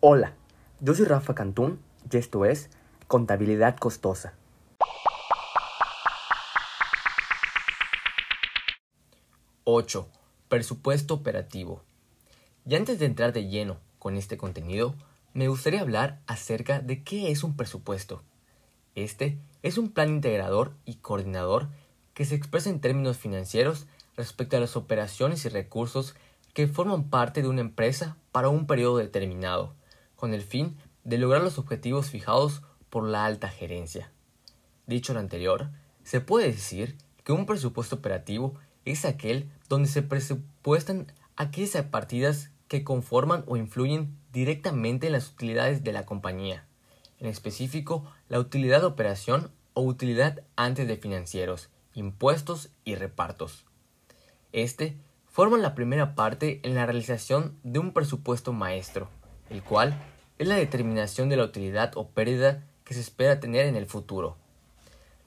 Hola, yo soy Rafa Cantún y esto es Contabilidad Costosa. ¡8! Presupuesto operativo. Y antes de entrar de lleno con este contenido, me gustaría hablar acerca de qué es un presupuesto. Este es un plan integrador y coordinador que se expresa en términos financieros respecto a las operaciones y recursos que forman parte de una empresa para un periodo determinado, con el fin de lograr los objetivos fijados por la alta gerencia. Dicho lo anterior, se puede decir que un presupuesto operativo es aquel donde se presupuestan aquellas partidas que conforman o influyen directamente en las utilidades de la compañía, en específico la utilidad de operación o utilidad antes de financieros, impuestos y repartos. Este forman la primera parte en la realización de un presupuesto maestro, el cual es la determinación de la utilidad o pérdida que se espera tener en el futuro.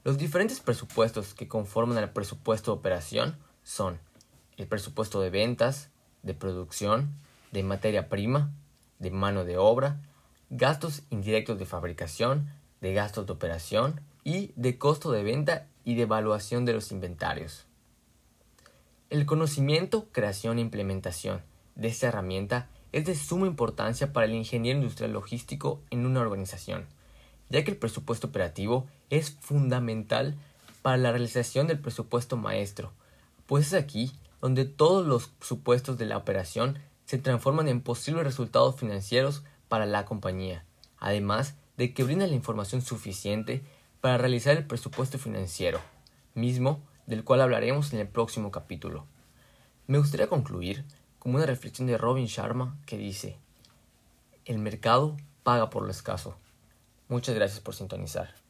Los diferentes presupuestos que conforman el presupuesto de operación son el presupuesto de ventas, de producción, de materia prima, de mano de obra, gastos indirectos de fabricación, de gastos de operación y de costo de venta y de evaluación de los inventarios. El conocimiento, creación e implementación de esta herramienta es de suma importancia para el ingeniero industrial logístico en una organización, ya que el presupuesto operativo es fundamental para la realización del presupuesto maestro, pues es aquí donde todos los supuestos de la operación se transforman en posibles resultados financieros para la compañía, además de que brinda la información suficiente para realizar el presupuesto financiero, mismo del cual hablaremos en el próximo capítulo. Me gustaría concluir con una reflexión de Robin Sharma que dice, el mercado paga por lo escaso. Muchas gracias por sintonizar.